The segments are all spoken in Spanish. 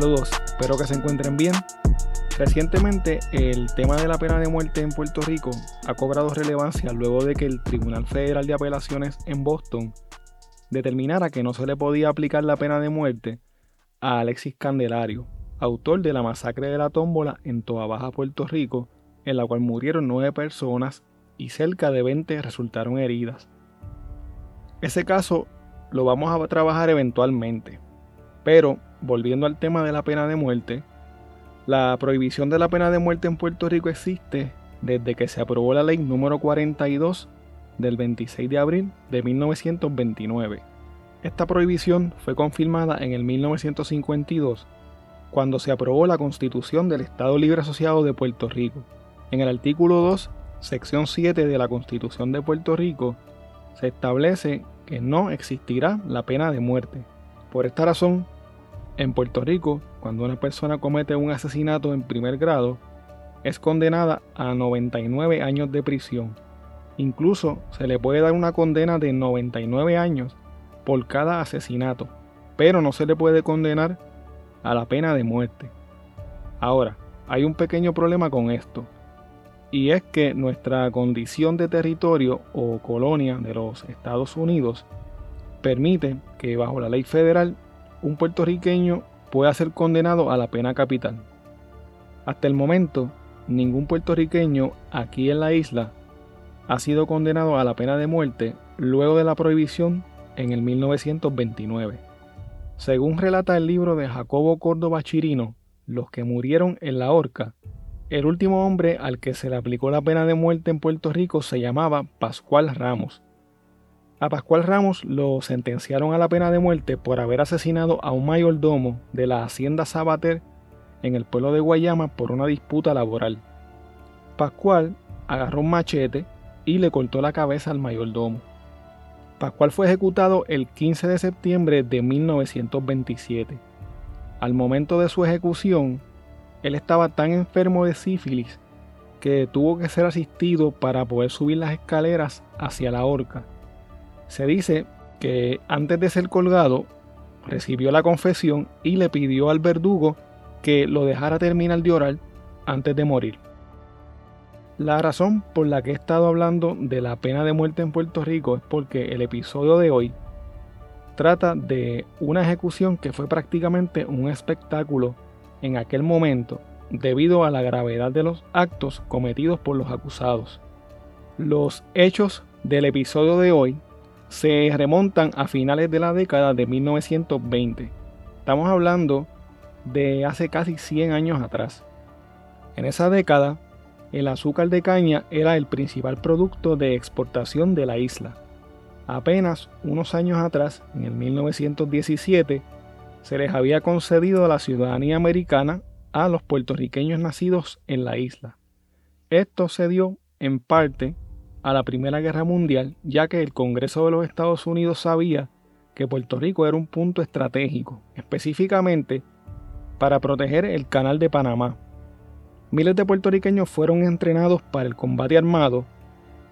Saludos, espero que se encuentren bien. Recientemente, el tema de la pena de muerte en Puerto Rico ha cobrado relevancia luego de que el Tribunal Federal de Apelaciones en Boston determinara que no se le podía aplicar la pena de muerte a Alexis Candelario, autor de la masacre de la tómbola en Toa Baja, Puerto Rico, en la cual murieron nueve personas y cerca de 20 resultaron heridas. Ese caso lo vamos a trabajar eventualmente, pero volviendo al tema de la pena de muerte, la prohibición de la pena de muerte en Puerto Rico existe desde que se aprobó la ley número 42 del 26 de abril de 1929. Esta prohibición fue confirmada en el 1952 cuando se aprobó la Constitución del Estado Libre Asociado de Puerto Rico. En el artículo 2, sección 7 de la Constitución de Puerto Rico, se establece que no existirá la pena de muerte. Por esta razón, en Puerto Rico, cuando una persona comete un asesinato en primer grado, es condenada a 99 años de prisión. Incluso se le puede dar una condena de 99 años por cada asesinato, pero no se le puede condenar a la pena de muerte. Ahora, hay un pequeño problema con esto, y es que nuestra condición de territorio o colonia de los Estados Unidos permite que bajo la ley federal un puertorriqueño pueda ser condenado a la pena capital. Hasta el momento, ningún puertorriqueño aquí en la isla ha sido condenado a la pena de muerte luego de la prohibición en el 1929. Según relata el libro de Jacobo Córdoba Chirino, Los que murieron en la horca, el último hombre al que se le aplicó la pena de muerte en Puerto Rico se llamaba Pascual Ramos. A Pascual Ramos lo sentenciaron a la pena de muerte por haber asesinado a un mayordomo de la hacienda Sabater en el pueblo de Guayama por una disputa laboral. Pascual agarró un machete y le cortó la cabeza al mayordomo. Pascual fue ejecutado el 15 de septiembre de 1927. Al momento de su ejecución, él estaba tan enfermo de sífilis que tuvo que ser asistido para poder subir las escaleras hacia la horca. Se dice que antes de ser colgado, recibió la confesión y le pidió al verdugo que lo dejara terminar de orar antes de morir. La razón por la que he estado hablando de la pena de muerte en Puerto Rico es porque el episodio de hoy trata de una ejecución que fue prácticamente un espectáculo en aquel momento debido a la gravedad de los actos cometidos por los acusados. Los hechos del episodio de hoy se remontan a finales de la década de 1920. Estamos hablando de hace casi 100 años atrás. En esa década, el azúcar de caña era el principal producto de exportación de la isla. Apenas unos años atrás, en el 1917, se les había concedido la ciudadanía americana a los puertorriqueños nacidos en la isla. Esto se dio en parte a la Primera Guerra Mundial, ya que el Congreso de los Estados Unidos sabía que Puerto Rico era un punto estratégico, específicamente para proteger el Canal de Panamá, Miles de puertorriqueños fueron entrenados para el combate armado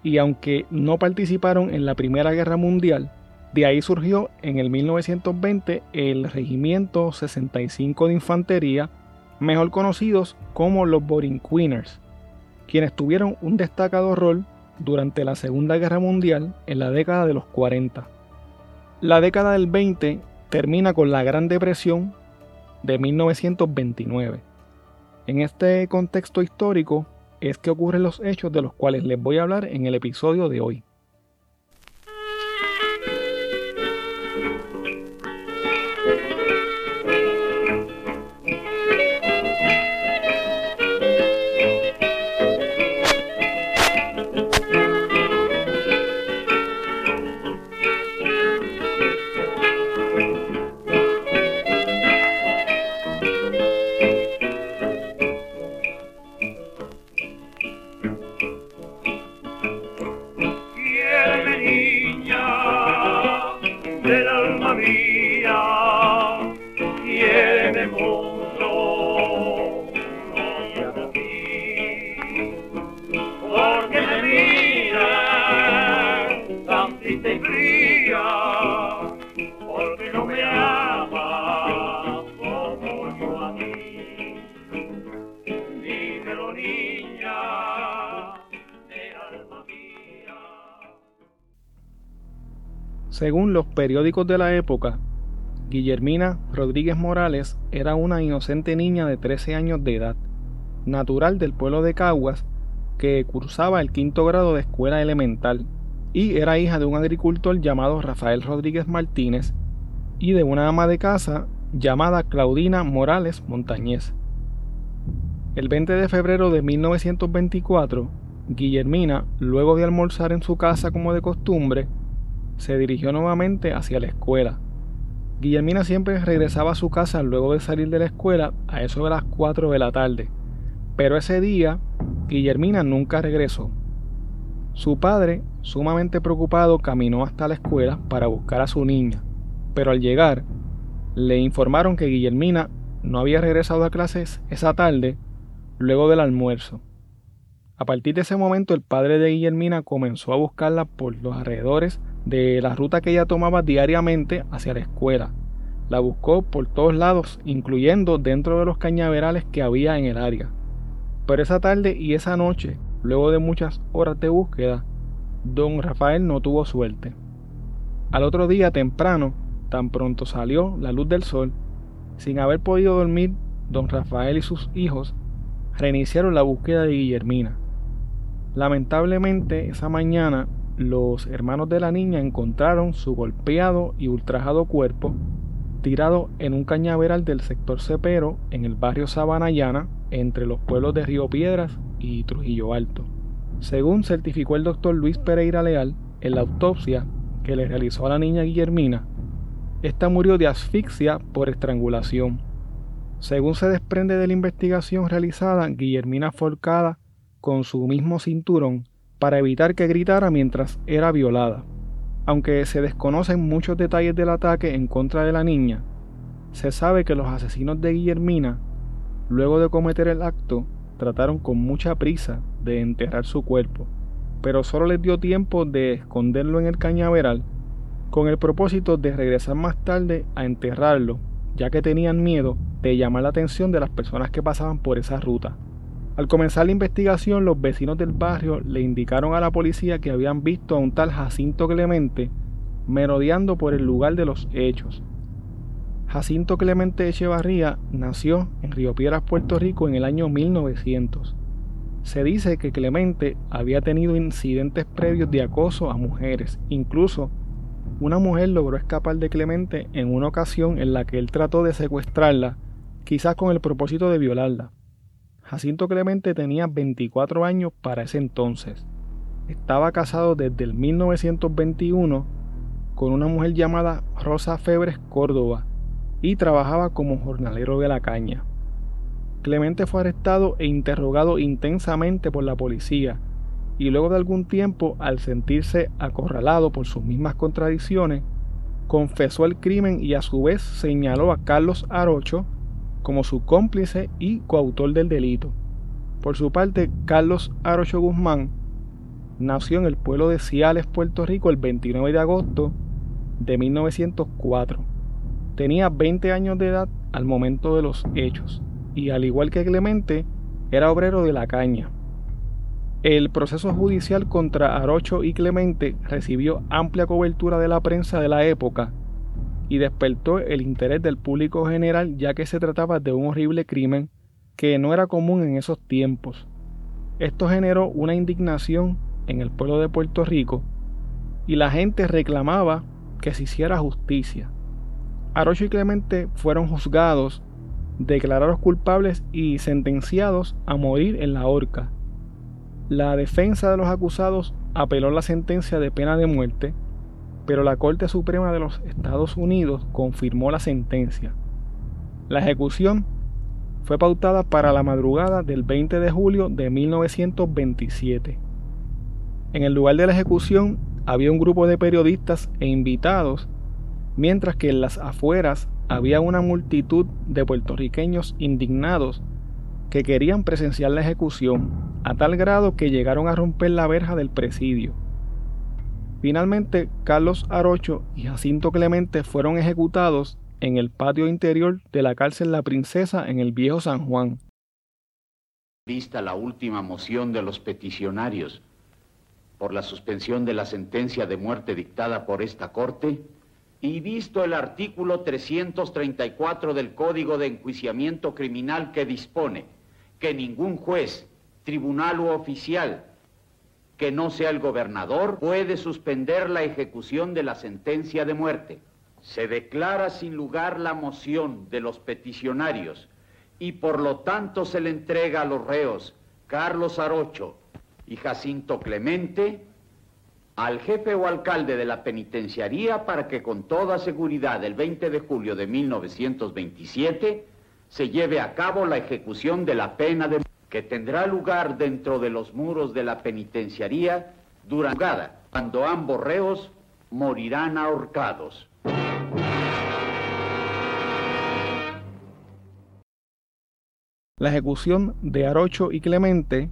y aunque no participaron en la Primera Guerra Mundial, de ahí surgió en el 1920 el Regimiento 65 de Infantería, mejor conocidos como los Borinqueeners, quienes tuvieron un destacado rol durante la Segunda Guerra Mundial en la década de los 40. La década del 20 termina con la Gran Depresión de 1929 en este contexto histórico es que ocurren los hechos de los cuales les voy a hablar en el episodio de hoy. Según los periódicos de la época, Guillermina Rodríguez Morales era una inocente niña de 13 años de edad, natural del pueblo de Caguas, que cursaba el quinto grado de escuela elemental y era hija de un agricultor llamado Rafael Rodríguez Martínez y de una ama de casa llamada Claudina Morales Montañez. El 20 de febrero de 1924, Guillermina, luego de almorzar en su casa como de costumbre, se dirigió nuevamente hacia la escuela. Guillermina siempre regresaba a su casa luego de salir de la escuela a eso de las 4 de la tarde, pero ese día Guillermina nunca regresó. Su padre, sumamente preocupado, caminó hasta la escuela para buscar a su niña, pero al llegar, le informaron que Guillermina no había regresado a clases esa tarde luego del almuerzo. A partir de ese momento el padre de Guillermina comenzó a buscarla por los alrededores de la ruta que ella tomaba diariamente hacia la escuela. La buscó por todos lados, incluyendo dentro de los cañaverales que había en el área. Pero esa tarde y esa noche, luego de muchas horas de búsqueda, don Rafael no tuvo suerte. Al otro día temprano, tan pronto salió la luz del sol, sin haber podido dormir, don Rafael y sus hijos reiniciaron la búsqueda de Guillermina. Lamentablemente, esa mañana los hermanos de la niña encontraron su golpeado y ultrajado cuerpo tirado en un cañaveral del sector Cepero en el barrio Sabanayana entre los pueblos de Río Piedras y Trujillo Alto. Según certificó el doctor Luis Pereira Leal en la autopsia que le realizó a la niña Guillermina, esta murió de asfixia por estrangulación. Según se desprende de la investigación realizada, Guillermina fue con su mismo cinturón para evitar que gritara mientras era violada. Aunque se desconocen muchos detalles del ataque en contra de la niña, se sabe que los asesinos de Guillermina, luego de cometer el acto, trataron con mucha prisa de enterrar su cuerpo, pero solo les dio tiempo de esconderlo en el cañaveral con el propósito de regresar más tarde a enterrarlo, ya que tenían miedo de llamar la atención de las personas que pasaban por esa ruta. Al comenzar la investigación, los vecinos del barrio le indicaron a la policía que habían visto a un tal Jacinto Clemente merodeando por el lugar de los hechos. Jacinto Clemente Echevarría nació en Río Piedras, Puerto Rico en el año 1900. Se dice que Clemente había tenido incidentes previos de acoso a mujeres, incluso una mujer logró escapar de Clemente en una ocasión en la que él trató de secuestrarla, quizás con el propósito de violarla. Jacinto Clemente tenía 24 años para ese entonces. Estaba casado desde el 1921 con una mujer llamada Rosa Febres Córdoba y trabajaba como jornalero de la caña. Clemente fue arrestado e interrogado intensamente por la policía y luego de algún tiempo, al sentirse acorralado por sus mismas contradicciones, confesó el crimen y a su vez señaló a Carlos Arocho como su cómplice y coautor del delito. Por su parte, Carlos Arocho Guzmán nació en el pueblo de Ciales, Puerto Rico, el 29 de agosto de 1904. Tenía 20 años de edad al momento de los hechos y al igual que Clemente, era obrero de la caña. El proceso judicial contra Arocho y Clemente recibió amplia cobertura de la prensa de la época y despertó el interés del público general ya que se trataba de un horrible crimen que no era común en esos tiempos. Esto generó una indignación en el pueblo de Puerto Rico y la gente reclamaba que se hiciera justicia. Arocho y Clemente fueron juzgados, declarados culpables y sentenciados a morir en la horca. La defensa de los acusados apeló la sentencia de pena de muerte pero la Corte Suprema de los Estados Unidos confirmó la sentencia. La ejecución fue pautada para la madrugada del 20 de julio de 1927. En el lugar de la ejecución había un grupo de periodistas e invitados, mientras que en las afueras había una multitud de puertorriqueños indignados que querían presenciar la ejecución, a tal grado que llegaron a romper la verja del presidio. Finalmente, Carlos Arocho y Jacinto Clemente fueron ejecutados en el patio interior de la cárcel La Princesa en el Viejo San Juan. Vista la última moción de los peticionarios, por la suspensión de la sentencia de muerte dictada por esta Corte y visto el artículo 334 del Código de Enjuiciamiento Criminal que dispone que ningún juez, tribunal u oficial que no sea el gobernador puede suspender la ejecución de la sentencia de muerte. Se declara sin lugar la moción de los peticionarios y por lo tanto se le entrega a los reos Carlos Arocho y Jacinto Clemente al jefe o alcalde de la penitenciaría para que con toda seguridad el 20 de julio de 1927 se lleve a cabo la ejecución de la pena de que tendrá lugar dentro de los muros de la penitenciaría durante cuando ambos reos morirán ahorcados. La ejecución de Arocho y Clemente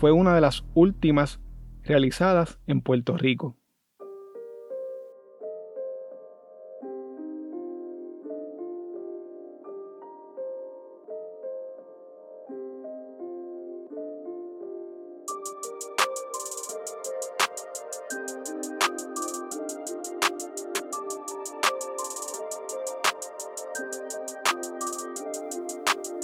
fue una de las últimas realizadas en Puerto Rico.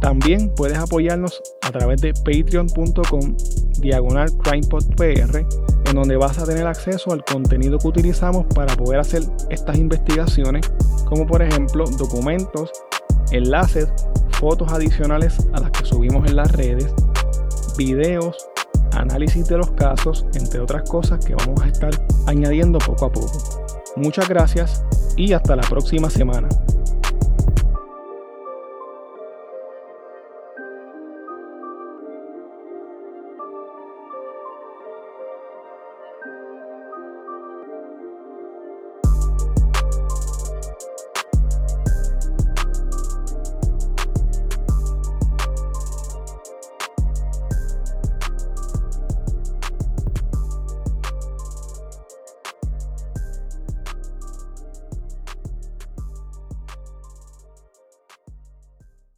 También puedes apoyarnos a través de patreon.com diagonal crimepodpr en donde vas a tener acceso al contenido que utilizamos para poder hacer estas investigaciones, como por ejemplo documentos, enlaces, fotos adicionales a las que subimos en las redes, videos, análisis de los casos, entre otras cosas que vamos a estar añadiendo poco a poco. Muchas gracias y hasta la próxima semana.